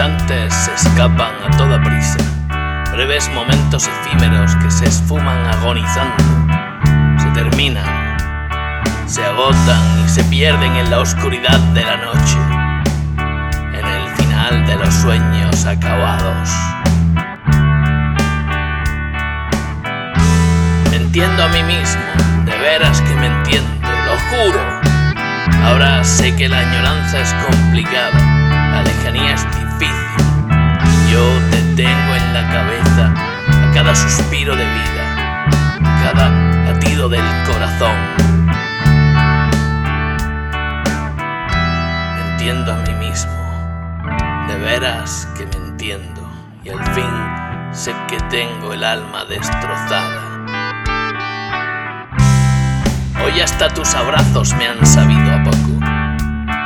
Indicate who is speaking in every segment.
Speaker 1: instantes se escapan a toda prisa, breves momentos efímeros que se esfuman agonizando, se terminan, se agotan y se pierden en la oscuridad de la noche, en el final de los sueños acabados. Me entiendo a mí mismo, de veras que me entiendo, lo juro. Ahora sé que la añoranza es complicada, la lejanía es difícil. Yo te tengo en la cabeza a cada suspiro de vida, a cada latido del corazón. Me entiendo a mí mismo, de veras que me entiendo, y al fin sé que tengo el alma destrozada. Hoy hasta tus abrazos me han sabido a poco.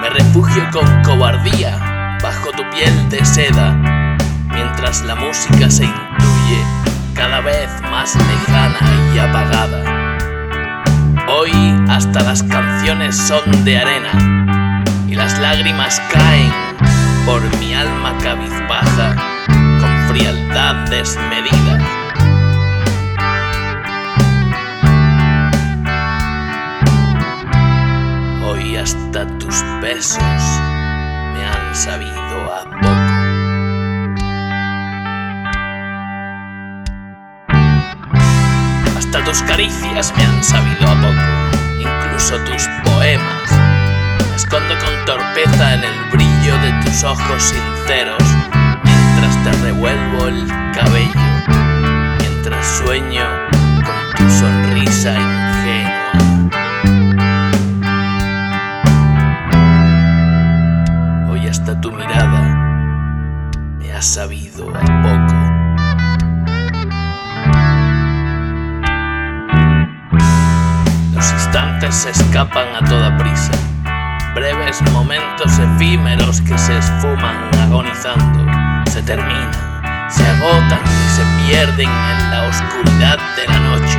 Speaker 1: Me refugio con cobardía bajo tu piel de seda, mientras la música se intuye cada vez más lejana y apagada. Hoy hasta las canciones son de arena y las lágrimas caen por mi alma cabizbaja con frialdad desmedida. Hoy hasta tus besos sabido a poco. Hasta tus caricias me han sabido a poco, incluso tus poemas. Escondo con torpeza en el brillo de tus ojos sinceros, mientras te revuelvo el cabello, mientras sueño con tu sonrisa tu mirada. Me ha sabido a poco. Los instantes se escapan a toda prisa, breves momentos efímeros que se esfuman agonizando, se terminan, se agotan y se pierden en la oscuridad de la noche,